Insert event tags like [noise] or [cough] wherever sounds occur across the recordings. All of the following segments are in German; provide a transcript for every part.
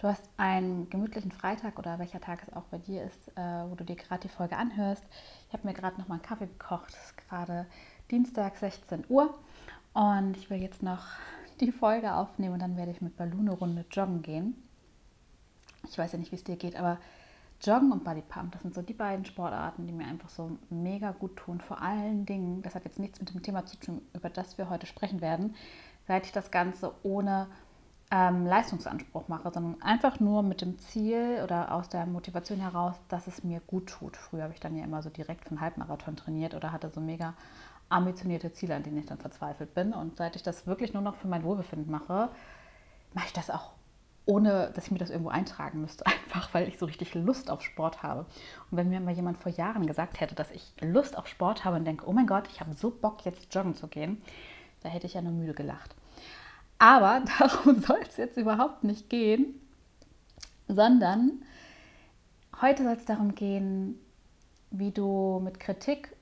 du hast einen gemütlichen Freitag oder welcher Tag es auch bei dir ist, äh, wo du dir gerade die Folge anhörst. Ich habe mir gerade noch mal einen Kaffee gekocht. Es ist gerade Dienstag, 16 Uhr. Und ich will jetzt noch die Folge aufnehmen und dann werde ich mit Balloon Runde joggen gehen. Ich weiß ja nicht, wie es dir geht, aber Joggen und Bodypump, das sind so die beiden Sportarten, die mir einfach so mega gut tun. Vor allen Dingen, das hat jetzt nichts mit dem Thema zu tun, über das wir heute sprechen werden, seit ich das Ganze ohne ähm, Leistungsanspruch mache, sondern einfach nur mit dem Ziel oder aus der Motivation heraus, dass es mir gut tut. Früher habe ich dann ja immer so direkt für einen Halbmarathon trainiert oder hatte so mega ambitionierte Ziele, an denen ich dann verzweifelt bin. Und seit ich das wirklich nur noch für mein Wohlbefinden mache, mache ich das auch ohne, dass ich mir das irgendwo eintragen müsste, [laughs] einfach weil ich so richtig Lust auf Sport habe. Und wenn mir mal jemand vor Jahren gesagt hätte, dass ich Lust auf Sport habe und denke, oh mein Gott, ich habe so Bock, jetzt joggen zu gehen, da hätte ich ja nur müde gelacht. Aber [laughs] darum soll es jetzt überhaupt nicht gehen, sondern heute soll es darum gehen, wie du mit Kritik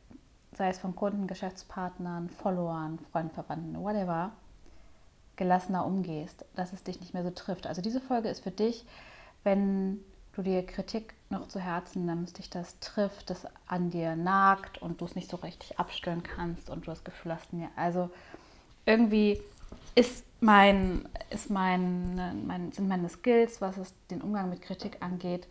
sei es von Kunden, Geschäftspartnern, Followern, Freunden, Verwandten, whatever, gelassener umgehst, dass es dich nicht mehr so trifft. Also diese Folge ist für dich, wenn du dir Kritik noch zu Herzen nimmst, dich das trifft, das an dir nagt und du es nicht so richtig abstellen kannst und du das Gefühl hast, mir, also irgendwie ist mein, ist mein, mein, sind meine Skills, was es den Umgang mit Kritik angeht,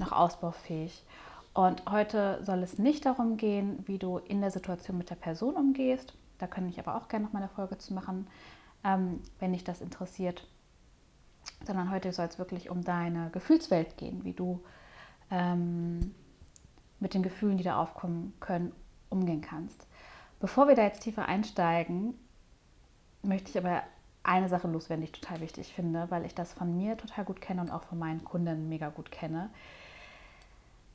noch ausbaufähig. Und heute soll es nicht darum gehen, wie du in der Situation mit der Person umgehst. Da kann ich aber auch gerne noch mal eine Folge zu machen, ähm, wenn dich das interessiert. Sondern heute soll es wirklich um deine Gefühlswelt gehen, wie du ähm, mit den Gefühlen, die da aufkommen können, umgehen kannst. Bevor wir da jetzt tiefer einsteigen, möchte ich aber eine Sache loswerden, die ich total wichtig finde, weil ich das von mir total gut kenne und auch von meinen Kunden mega gut kenne.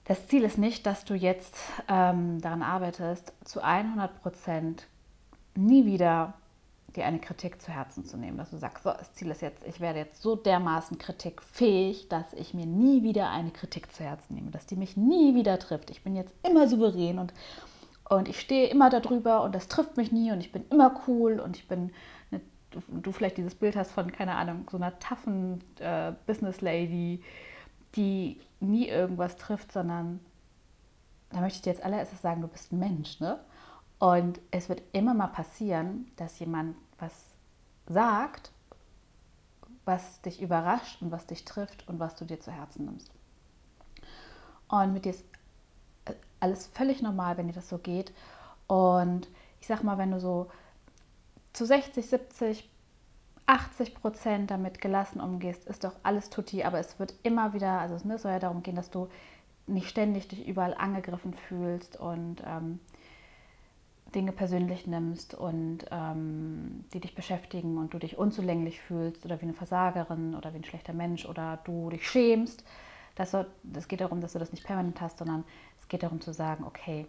Das Ziel ist nicht, dass du jetzt ähm, daran arbeitest, zu 100 Prozent nie wieder dir eine Kritik zu Herzen zu nehmen, dass du sagst, so, das Ziel ist jetzt, ich werde jetzt so dermaßen kritikfähig, dass ich mir nie wieder eine Kritik zu Herzen nehme, dass die mich nie wieder trifft. Ich bin jetzt immer souverän und, und ich stehe immer darüber und das trifft mich nie und ich bin immer cool und ich bin, du, vielleicht dieses Bild hast von, keine Ahnung, so einer toughen äh, Business Lady, die nie irgendwas trifft, sondern da möchte ich dir jetzt allererstes sagen, du bist ein Mensch, ne? Und es wird immer mal passieren, dass jemand was sagt, was dich überrascht und was dich trifft und was du dir zu Herzen nimmst. Und mit dir ist äh, alles völlig normal, wenn dir das so geht. Und ich sag mal, wenn du so zu 60, 70 80 Prozent damit gelassen umgehst, ist doch alles tutti. Aber es wird immer wieder, also es soll ja darum gehen, dass du nicht ständig dich überall angegriffen fühlst und ähm, Dinge persönlich nimmst und ähm, die dich beschäftigen und du dich unzulänglich fühlst oder wie eine Versagerin oder wie ein schlechter Mensch oder du dich schämst. Das, das geht darum, dass du das nicht permanent hast, sondern es geht darum zu sagen, okay,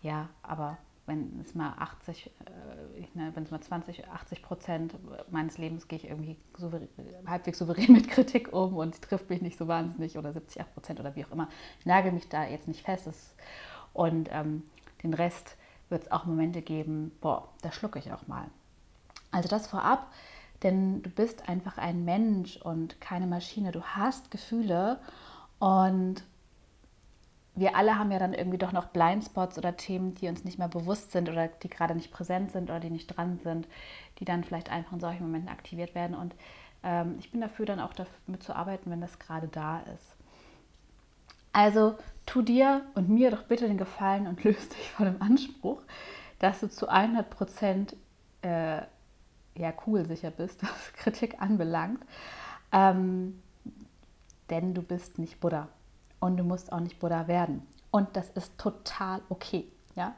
ja, aber wenn es mal 80, äh, ne, wenn es mal 20, 80 Prozent meines Lebens gehe ich irgendwie souverän, halbwegs souverän [laughs] mit Kritik um und trifft mich nicht so wahnsinnig oder 70, 8 Prozent oder wie auch immer. Ich nagel mich da jetzt nicht fest. und ähm, den Rest wird es auch Momente geben, boah, da schlucke ich auch mal. Also das vorab, denn du bist einfach ein Mensch und keine Maschine. Du hast Gefühle und wir alle haben ja dann irgendwie doch noch Blindspots oder Themen, die uns nicht mehr bewusst sind oder die gerade nicht präsent sind oder die nicht dran sind, die dann vielleicht einfach in solchen Momenten aktiviert werden. Und ähm, ich bin dafür, dann auch damit zu arbeiten, wenn das gerade da ist. Also tu dir und mir doch bitte den Gefallen und [laughs] löse dich von dem Anspruch, dass du zu 100 Prozent äh, ja cool sicher bist, [laughs] was Kritik anbelangt. Ähm, denn du bist nicht Buddha und du musst auch nicht Buddha werden. Und das ist total okay. Ja?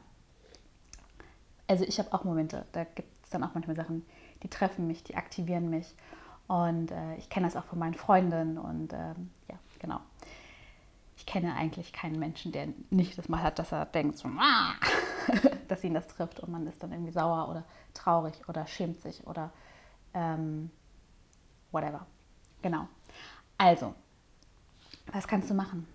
Also ich habe auch Momente, da gibt es dann auch manchmal Sachen, die treffen mich, die aktivieren mich. Und äh, ich kenne das auch von meinen Freundinnen und ähm, ja, genau. Ich kenne eigentlich keinen Menschen, der nicht das mal hat, dass er denkt, so, ah, [laughs] dass ihn das trifft und man ist dann irgendwie sauer oder traurig oder schämt sich oder ähm, whatever. Genau. Also, was kannst du machen?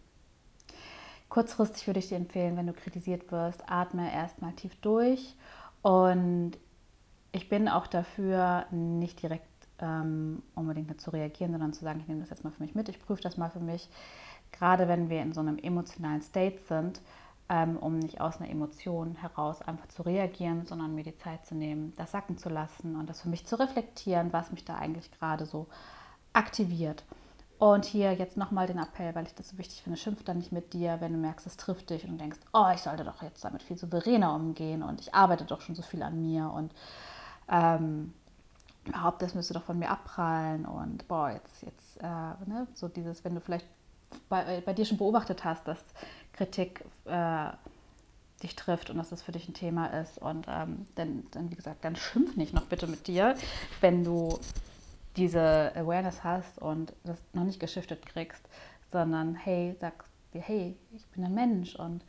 Kurzfristig würde ich dir empfehlen, wenn du kritisiert wirst, atme erstmal tief durch. Und ich bin auch dafür, nicht direkt ähm, unbedingt zu reagieren, sondern zu sagen, ich nehme das jetzt mal für mich mit, ich prüfe das mal für mich. Gerade wenn wir in so einem emotionalen State sind, ähm, um nicht aus einer Emotion heraus einfach zu reagieren, sondern mir die Zeit zu nehmen, das sacken zu lassen und das für mich zu reflektieren, was mich da eigentlich gerade so aktiviert. Und hier jetzt nochmal den Appell, weil ich das so wichtig finde, schimpf dann nicht mit dir, wenn du merkst, es trifft dich und denkst, oh, ich sollte doch jetzt damit viel souveräner umgehen und ich arbeite doch schon so viel an mir und ähm, überhaupt, das müsste doch von mir abprallen und boah, jetzt, jetzt, äh, ne, so dieses, wenn du vielleicht bei, bei dir schon beobachtet hast, dass Kritik äh, dich trifft und dass das für dich ein Thema ist und ähm, dann, dann, wie gesagt, dann schimpf nicht noch bitte mit dir, wenn du diese Awareness hast und das noch nicht geschiftet kriegst, sondern hey, sag dir, hey, ich bin ein Mensch und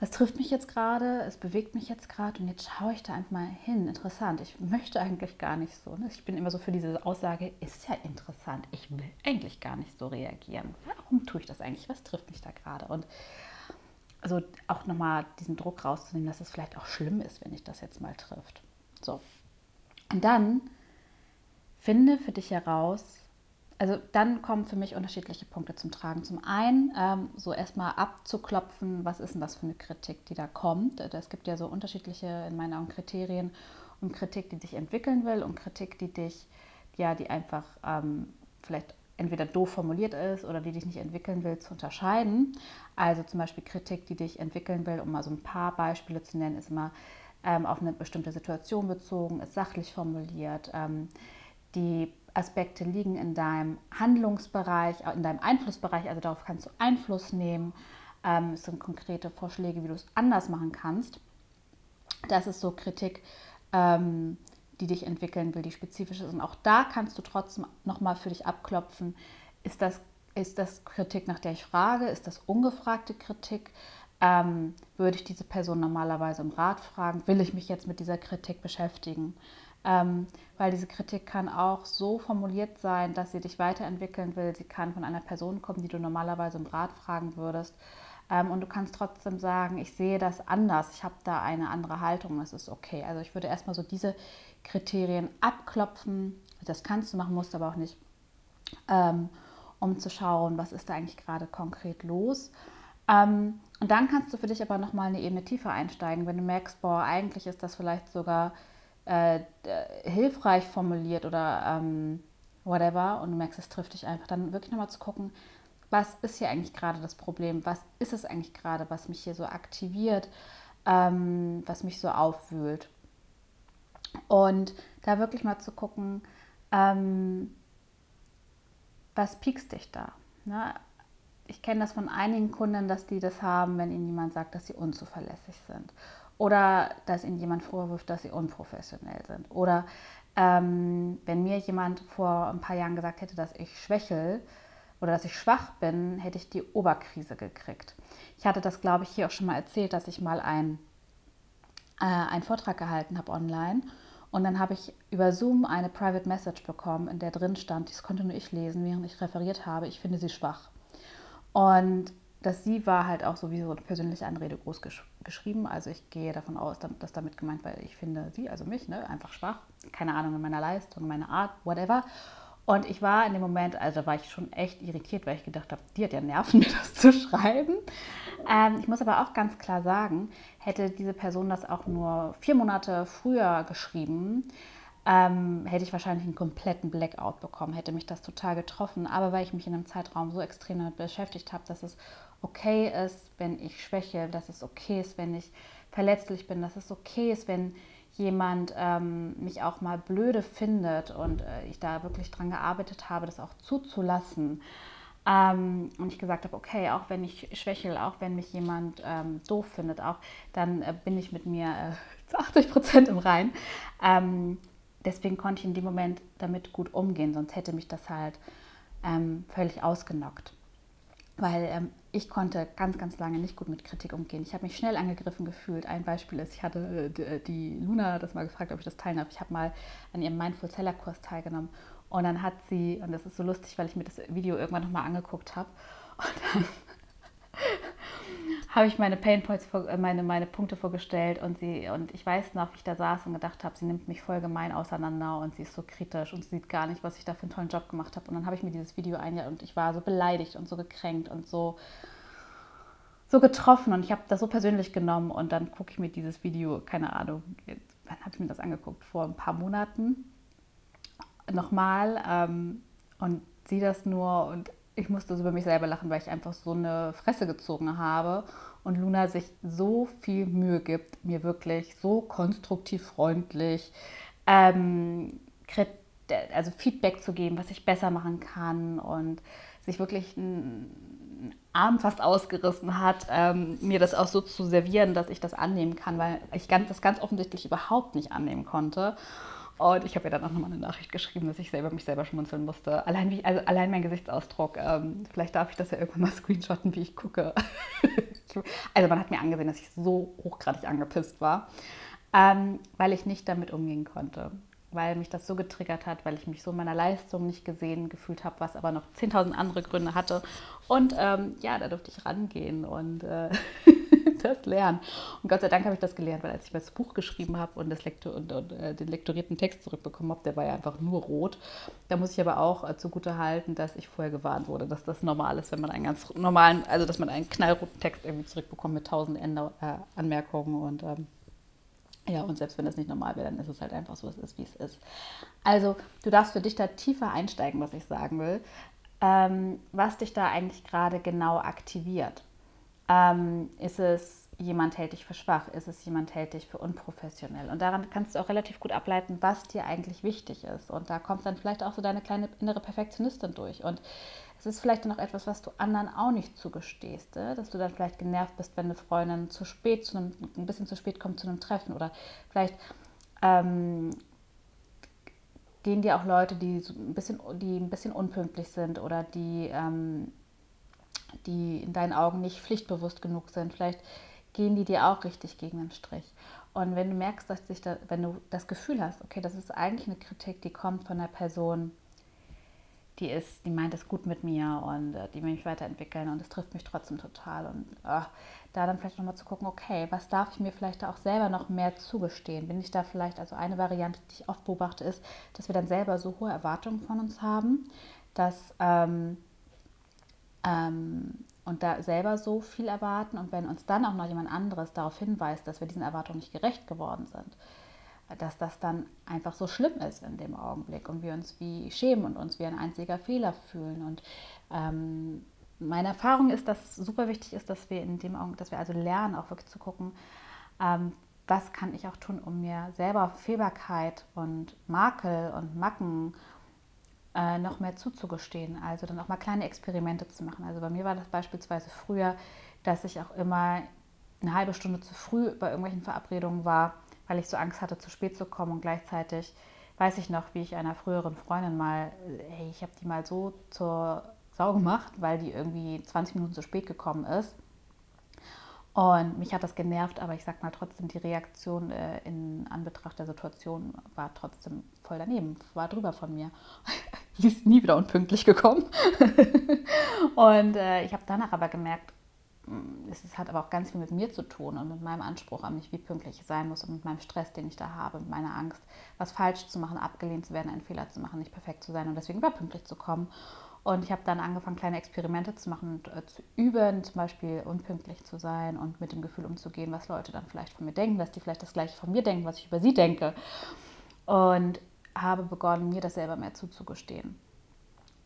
es trifft mich jetzt gerade, es bewegt mich jetzt gerade und jetzt schaue ich da einfach mal hin. Interessant. Ich möchte eigentlich gar nicht so. Ne? Ich bin immer so für diese Aussage, ist ja interessant. Ich will eigentlich gar nicht so reagieren. Warum tue ich das eigentlich? Was trifft mich da gerade? Und also auch nochmal diesen Druck rauszunehmen, dass es vielleicht auch schlimm ist, wenn ich das jetzt mal trifft. So. Und dann finde für dich heraus, also dann kommen für mich unterschiedliche Punkte zum Tragen. Zum einen ähm, so erstmal abzuklopfen, was ist denn das für eine Kritik, die da kommt. Es gibt ja so unterschiedliche, in meinen Augen, Kriterien um Kritik, die dich entwickeln will und Kritik, die dich, ja, die einfach ähm, vielleicht entweder doof formuliert ist oder die dich nicht entwickeln will, zu unterscheiden. Also zum Beispiel Kritik, die dich entwickeln will, um mal so ein paar Beispiele zu nennen, ist immer ähm, auf eine bestimmte Situation bezogen, ist sachlich formuliert ähm, die Aspekte liegen in deinem Handlungsbereich, in deinem Einflussbereich, also darauf kannst du Einfluss nehmen. Ähm, es sind konkrete Vorschläge, wie du es anders machen kannst. Das ist so Kritik, ähm, die dich entwickeln will, die spezifisch ist. Und auch da kannst du trotzdem nochmal für dich abklopfen, ist das, ist das Kritik, nach der ich frage? Ist das ungefragte Kritik? Ähm, würde ich diese Person normalerweise um Rat fragen? Will ich mich jetzt mit dieser Kritik beschäftigen? Ähm, weil diese Kritik kann auch so formuliert sein, dass sie dich weiterentwickeln will. Sie kann von einer Person kommen, die du normalerweise um Rat fragen würdest. Ähm, und du kannst trotzdem sagen, ich sehe das anders, ich habe da eine andere Haltung, das ist okay. Also ich würde erstmal so diese Kriterien abklopfen. Das kannst du machen, musst aber auch nicht, ähm, um zu schauen, was ist da eigentlich gerade konkret los. Ähm, und dann kannst du für dich aber nochmal eine Ebene tiefer einsteigen, wenn du merkst, boah, eigentlich ist das vielleicht sogar äh, hilfreich formuliert oder ähm, whatever und du merkst, es trifft dich einfach, dann wirklich nochmal zu gucken, was ist hier eigentlich gerade das Problem? Was ist es eigentlich gerade, was mich hier so aktiviert, ähm, was mich so aufwühlt? Und da wirklich mal zu gucken, ähm, was piekst dich da? Ne? Ich kenne das von einigen Kunden, dass die das haben, wenn ihnen jemand sagt, dass sie unzuverlässig sind. Oder dass ihnen jemand vorwirft, dass sie unprofessionell sind. Oder ähm, wenn mir jemand vor ein paar Jahren gesagt hätte, dass ich schwächel oder dass ich schwach bin, hätte ich die Oberkrise gekriegt. Ich hatte das, glaube ich, hier auch schon mal erzählt, dass ich mal ein, äh, einen Vortrag gehalten habe online. Und dann habe ich über Zoom eine Private Message bekommen, in der drin stand, das konnte nur ich lesen, während ich referiert habe, ich finde sie schwach. Und das Sie war halt auch sowieso eine persönliche Anrede groß gesch geschrieben. Also ich gehe davon aus, dass damit gemeint war, ich finde Sie, also mich, ne, einfach schwach. Keine Ahnung in meiner Leistung, in meiner Art, whatever. Und ich war in dem Moment, also war ich schon echt irritiert, weil ich gedacht habe, die hat ja Nerven, [laughs] mir das zu schreiben. Ähm, ich muss aber auch ganz klar sagen, hätte diese Person das auch nur vier Monate früher geschrieben, ähm, hätte ich wahrscheinlich einen kompletten Blackout bekommen, hätte mich das total getroffen. Aber weil ich mich in einem Zeitraum so extrem damit beschäftigt habe, dass es okay ist, wenn ich schwäche, dass es okay ist, wenn ich verletzlich bin, dass es okay ist, wenn jemand ähm, mich auch mal blöde findet und äh, ich da wirklich dran gearbeitet habe, das auch zuzulassen. Ähm, und ich gesagt habe, okay, auch wenn ich schwächel, auch wenn mich jemand ähm, doof findet, auch dann äh, bin ich mit mir äh, [laughs] zu 80 Prozent im Rein. Ähm, deswegen konnte ich in dem Moment damit gut umgehen, sonst hätte mich das halt ähm, völlig ausgenockt. weil ähm, ich konnte ganz, ganz lange nicht gut mit Kritik umgehen. Ich habe mich schnell angegriffen gefühlt. Ein Beispiel ist, ich hatte äh, äh die Luna das mal gefragt, ob ich das teilen darf. Ich habe mal an ihrem Mindful Seller Kurs teilgenommen und dann hat sie, und das ist so lustig, weil ich mir das Video irgendwann nochmal angeguckt habe, [laughs] und dann habe ich meine Painpoints, äh, meine, meine Punkte vorgestellt und sie und ich weiß noch, wie ich da saß und gedacht habe, sie nimmt mich voll gemein auseinander und sie ist so kritisch und sie sieht gar nicht, was ich da für einen tollen Job gemacht habe. Und dann habe ich mir dieses Video eingehalten und ich war so beleidigt und so gekränkt und so, so getroffen und ich habe das so persönlich genommen und dann gucke ich mir dieses Video, keine Ahnung, wann habe ich mir das angeguckt? Vor ein paar Monaten nochmal ähm, und sehe das nur und ich musste so über mich selber lachen, weil ich einfach so eine Fresse gezogen habe und Luna sich so viel Mühe gibt, mir wirklich so konstruktiv freundlich ähm, also Feedback zu geben, was ich besser machen kann und sich wirklich einen Arm fast ausgerissen hat, ähm, mir das auch so zu servieren, dass ich das annehmen kann, weil ich das ganz offensichtlich überhaupt nicht annehmen konnte. Und ich habe ihr dann auch nochmal eine Nachricht geschrieben, dass ich selber mich selber schmunzeln musste. Allein, wie, also allein mein Gesichtsausdruck. Ähm, vielleicht darf ich das ja irgendwann mal [laughs] screenshotten, wie ich gucke. [laughs] also man hat mir angesehen, dass ich so hochgradig angepisst war, ähm, weil ich nicht damit umgehen konnte. Weil mich das so getriggert hat, weil ich mich so in meiner Leistung nicht gesehen gefühlt habe, was aber noch 10.000 andere Gründe hatte. Und ähm, ja, da durfte ich rangehen und äh, [laughs] [laughs] das lernen. Und Gott sei Dank habe ich das gelernt, weil als ich das Buch geschrieben habe und, das Lektor und, und äh, den lektorierten Text zurückbekommen habe, der war ja einfach nur rot. Da muss ich aber auch äh, zugute halten, dass ich vorher gewarnt wurde, dass das normal ist, wenn man einen ganz normalen, also dass man einen knallroten Text irgendwie zurückbekommt mit tausend Änder äh, Anmerkungen und ähm, ja, und selbst wenn das nicht normal wäre, dann ist es halt einfach so, es ist, wie es ist. Also, du darfst für dich da tiefer einsteigen, was ich sagen will, ähm, was dich da eigentlich gerade genau aktiviert. Ähm, ist es jemand hält dich für schwach? Ist es jemand hält dich für unprofessionell? Und daran kannst du auch relativ gut ableiten, was dir eigentlich wichtig ist. Und da kommt dann vielleicht auch so deine kleine innere Perfektionistin durch. Und es ist vielleicht dann auch etwas, was du anderen auch nicht zugestehst, äh? dass du dann vielleicht genervt bist, wenn eine Freundin zu spät, zu einem, ein bisschen zu spät kommt zu einem Treffen oder vielleicht ähm, gehen dir auch Leute, die so ein bisschen, die ein bisschen unpünktlich sind oder die ähm, die in deinen Augen nicht pflichtbewusst genug sind. Vielleicht gehen die dir auch richtig gegen den Strich. Und wenn du merkst, dass sich da, wenn du das Gefühl hast, okay, das ist eigentlich eine Kritik, die kommt von einer Person, die ist, die meint es gut mit mir und äh, die will mich weiterentwickeln und es trifft mich trotzdem total. Und äh, da dann vielleicht nochmal zu gucken, okay, was darf ich mir vielleicht auch selber noch mehr zugestehen? Bin ich da vielleicht, also eine Variante, die ich oft beobachte, ist, dass wir dann selber so hohe Erwartungen von uns haben, dass ähm, ähm, und da selber so viel erwarten und wenn uns dann auch noch jemand anderes darauf hinweist, dass wir diesen Erwartungen nicht gerecht geworden sind, dass das dann einfach so schlimm ist in dem Augenblick und wir uns wie schämen und uns wie ein einziger Fehler fühlen. Und ähm, meine Erfahrung ist, dass es super wichtig ist, dass wir in dem Augenblick, dass wir also lernen, auch wirklich zu gucken, ähm, was kann ich auch tun, um mir selber Fehlbarkeit und Makel und Macken äh, noch mehr zuzugestehen. Also dann auch mal kleine Experimente zu machen. Also bei mir war das beispielsweise früher, dass ich auch immer eine halbe Stunde zu früh bei irgendwelchen Verabredungen war, weil ich so Angst hatte, zu spät zu kommen. Und gleichzeitig weiß ich noch, wie ich einer früheren Freundin mal, hey, ich habe die mal so zur Sau gemacht, weil die irgendwie 20 Minuten zu spät gekommen ist. Und mich hat das genervt, aber ich sag mal trotzdem, die Reaktion äh, in Anbetracht der Situation war trotzdem voll daneben, war drüber von mir. [laughs] Sie ist nie wieder unpünktlich gekommen. [laughs] und äh, ich habe danach aber gemerkt, mm, es hat aber auch ganz viel mit mir zu tun und mit meinem Anspruch an mich, wie pünktlich ich sein muss und mit meinem Stress, den ich da habe, mit meiner Angst, was falsch zu machen, abgelehnt zu werden, einen Fehler zu machen, nicht perfekt zu sein und deswegen überpünktlich zu kommen. Und ich habe dann angefangen, kleine Experimente zu machen und äh, zu üben, zum Beispiel unpünktlich zu sein und mit dem Gefühl umzugehen, was Leute dann vielleicht von mir denken, dass die vielleicht das gleiche von mir denken, was ich über sie denke. Und habe begonnen, mir das selber mehr zuzugestehen.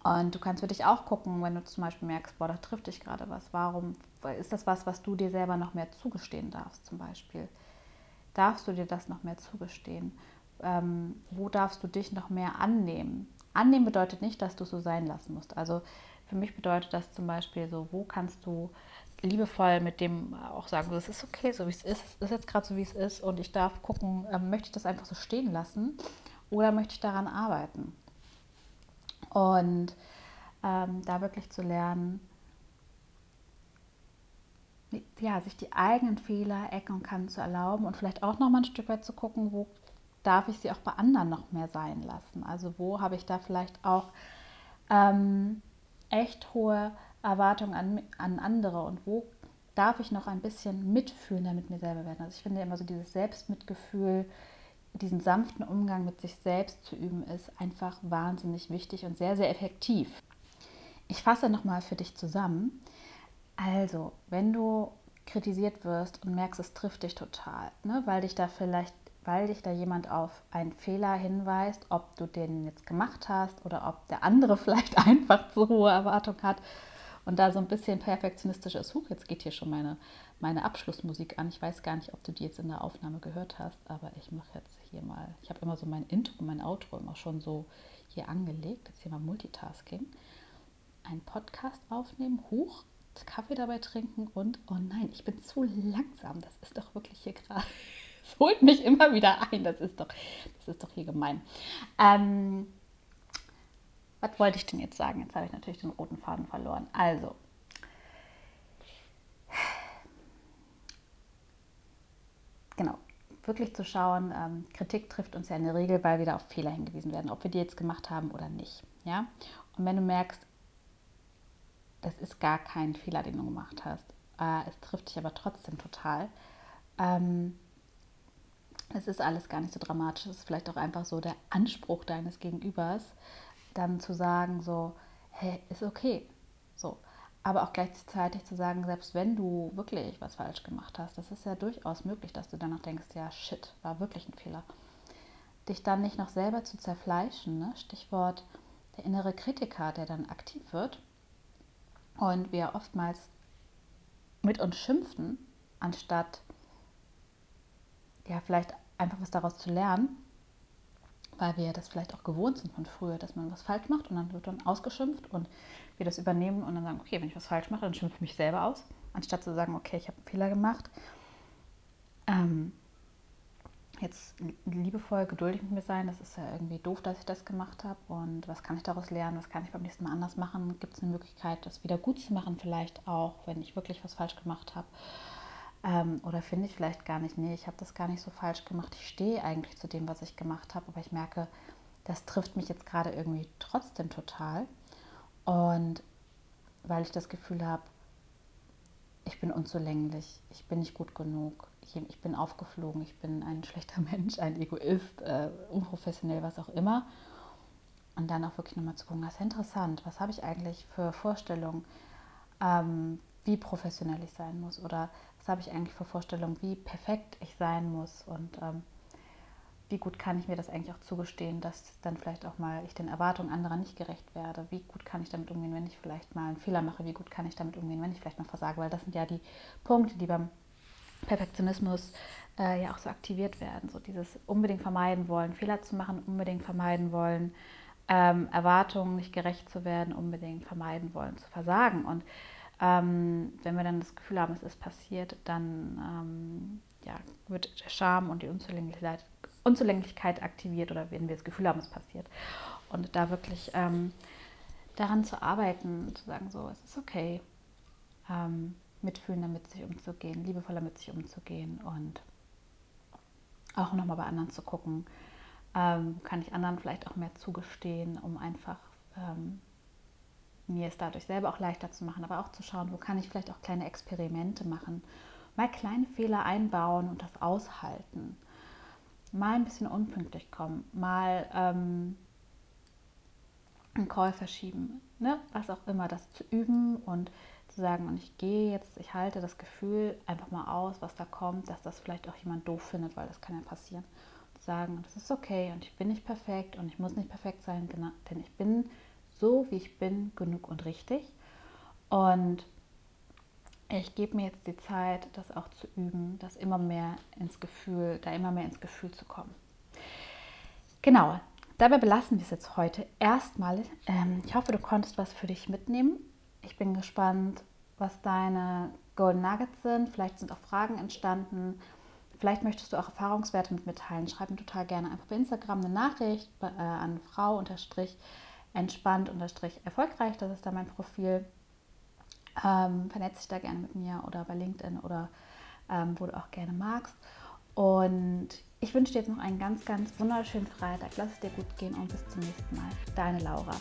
Und du kannst für dich auch gucken, wenn du zum Beispiel merkst, boah, da trifft dich gerade was. Warum ist das was, was du dir selber noch mehr zugestehen darfst, zum Beispiel? Darfst du dir das noch mehr zugestehen? Ähm, wo darfst du dich noch mehr annehmen? Annehmen bedeutet nicht, dass du so sein lassen musst. Also für mich bedeutet das zum Beispiel so, wo kannst du liebevoll mit dem auch sagen, es ist okay, so wie es ist, es ist jetzt gerade so, wie es ist und ich darf gucken, äh, möchte ich das einfach so stehen lassen oder möchte ich daran arbeiten? Und ähm, da wirklich zu lernen, ja, sich die eigenen Fehler, Ecken und Kanten zu erlauben und vielleicht auch nochmal ein Stück weit zu gucken, wo darf ich sie auch bei anderen noch mehr sein lassen. Also wo habe ich da vielleicht auch ähm, echt hohe Erwartungen an, an andere und wo darf ich noch ein bisschen mitfühlen, damit mir selber werden. Also ich finde immer so dieses Selbstmitgefühl, diesen sanften Umgang mit sich selbst zu üben, ist einfach wahnsinnig wichtig und sehr, sehr effektiv. Ich fasse nochmal für dich zusammen. Also, wenn du kritisiert wirst und merkst, es trifft dich total, ne, weil dich da vielleicht, weil dich da jemand auf einen Fehler hinweist, ob du den jetzt gemacht hast oder ob der andere [laughs] vielleicht einfach zu hohe Erwartungen hat und da so ein bisschen perfektionistisch ist, huch, jetzt geht hier schon meine, meine Abschlussmusik an. Ich weiß gar nicht, ob du die jetzt in der Aufnahme gehört hast, aber ich mache jetzt hier mal, ich habe immer so mein Intro, mein Outro immer schon so hier angelegt. Jetzt hier mal Multitasking. Ein Podcast aufnehmen, hoch, Kaffee dabei trinken und, oh nein, ich bin zu langsam. Das ist doch wirklich hier gerade, [laughs] holt mich immer wieder ein. Das ist doch, das ist doch hier gemein. Ähm, was wollte ich denn jetzt sagen? Jetzt habe ich natürlich den roten Faden verloren. Also, genau, wirklich zu schauen, ähm, Kritik trifft uns ja in der Regel, weil wir da auf Fehler hingewiesen werden, ob wir die jetzt gemacht haben oder nicht. Ja? Und wenn du merkst, das ist gar kein Fehler, den du gemacht hast, äh, es trifft dich aber trotzdem total, ähm, es ist alles gar nicht so dramatisch. Es ist vielleicht auch einfach so der Anspruch deines Gegenübers, dann zu sagen, so, hey, ist okay. So. Aber auch gleichzeitig zu sagen, selbst wenn du wirklich was falsch gemacht hast, das ist ja durchaus möglich, dass du danach denkst, ja, shit, war wirklich ein Fehler. Dich dann nicht noch selber zu zerfleischen, ne? Stichwort der innere Kritiker, der dann aktiv wird und wir oftmals mit uns schimpfen, anstatt ja vielleicht einfach was daraus zu lernen weil wir das vielleicht auch gewohnt sind von früher, dass man was falsch macht und dann wird dann ausgeschimpft und wir das übernehmen und dann sagen, okay, wenn ich was falsch mache, dann schimpfe ich mich selber aus, anstatt zu sagen, okay, ich habe einen Fehler gemacht. Ähm, jetzt liebevoll, geduldig mit mir sein, das ist ja irgendwie doof, dass ich das gemacht habe und was kann ich daraus lernen, was kann ich beim nächsten Mal anders machen, gibt es eine Möglichkeit, das wieder gut zu machen, vielleicht auch, wenn ich wirklich was falsch gemacht habe ähm, oder finde ich vielleicht gar nicht, nee, ich habe das gar nicht so falsch gemacht. Ich stehe eigentlich zu dem, was ich gemacht habe, aber ich merke, das trifft mich jetzt gerade irgendwie trotzdem total. Und weil ich das Gefühl habe, ich bin unzulänglich, ich bin nicht gut genug, ich, bin aufgeflogen, ich bin ein schlechter [laughs] Mensch, ein Egoist, äh, unprofessionell, was auch immer. Und dann auch wirklich nochmal zu gucken, das ist interessant, was habe ich eigentlich für Vorstellungen, ähm, wie professionell ich sein muss oder was habe ich eigentlich für Vorstellungen, wie perfekt ich sein muss und ähm, wie gut kann ich mir das eigentlich auch zugestehen, dass dann vielleicht auch mal ich den Erwartungen anderer nicht gerecht werde. Wie gut kann ich damit umgehen, wenn ich vielleicht mal einen Fehler mache? Wie gut kann ich damit umgehen, wenn ich vielleicht mal versage? Weil das sind ja die Punkte, die beim Perfektionismus äh, ja auch so aktiviert werden. So dieses unbedingt vermeiden wollen, Fehler zu machen, unbedingt vermeiden wollen, ähm, Erwartungen nicht gerecht zu werden, unbedingt vermeiden wollen, zu versagen. Und ähm, wenn wir dann das Gefühl haben, es ist passiert, dann ähm, ja, wird der Scham und die Unzulänglichkeit, Unzulänglichkeit, aktiviert oder wenn wir das Gefühl haben, es passiert. Und da wirklich ähm, daran zu arbeiten, zu sagen, so, es ist okay, ähm, mitfühlender mit sich umzugehen, liebevoller mit sich umzugehen und auch nochmal bei anderen zu gucken, ähm, kann ich anderen vielleicht auch mehr zugestehen, um einfach ähm, mir es dadurch selber auch leichter zu machen, aber auch zu schauen, wo kann ich vielleicht auch kleine Experimente machen, mal kleine Fehler einbauen und das aushalten, mal ein bisschen unpünktlich kommen, mal ähm, einen Call verschieben, ne? was auch immer, das zu üben und zu sagen, und ich gehe jetzt, ich halte das Gefühl einfach mal aus, was da kommt, dass das vielleicht auch jemand doof findet, weil das kann ja passieren. Und sagen, das ist okay und ich bin nicht perfekt und ich muss nicht perfekt sein, denn ich bin so wie ich bin, genug und richtig. Und ich gebe mir jetzt die Zeit, das auch zu üben, das immer mehr ins Gefühl, da immer mehr ins Gefühl zu kommen. Genau, dabei belassen wir es jetzt heute erstmal. Ähm, ich hoffe, du konntest was für dich mitnehmen. Ich bin gespannt, was deine Golden Nuggets sind. Vielleicht sind auch Fragen entstanden. Vielleicht möchtest du auch Erfahrungswerte mit mitteilen. Schreib mir total gerne einfach bei Instagram eine Nachricht äh, an frau- entspannt unterstrich erfolgreich, das ist da mein Profil. Ähm, vernetze dich da gerne mit mir oder bei LinkedIn oder ähm, wo du auch gerne magst. Und ich wünsche dir jetzt noch einen ganz, ganz wunderschönen Freitag. Lass es dir gut gehen und bis zum nächsten Mal. Deine Laura.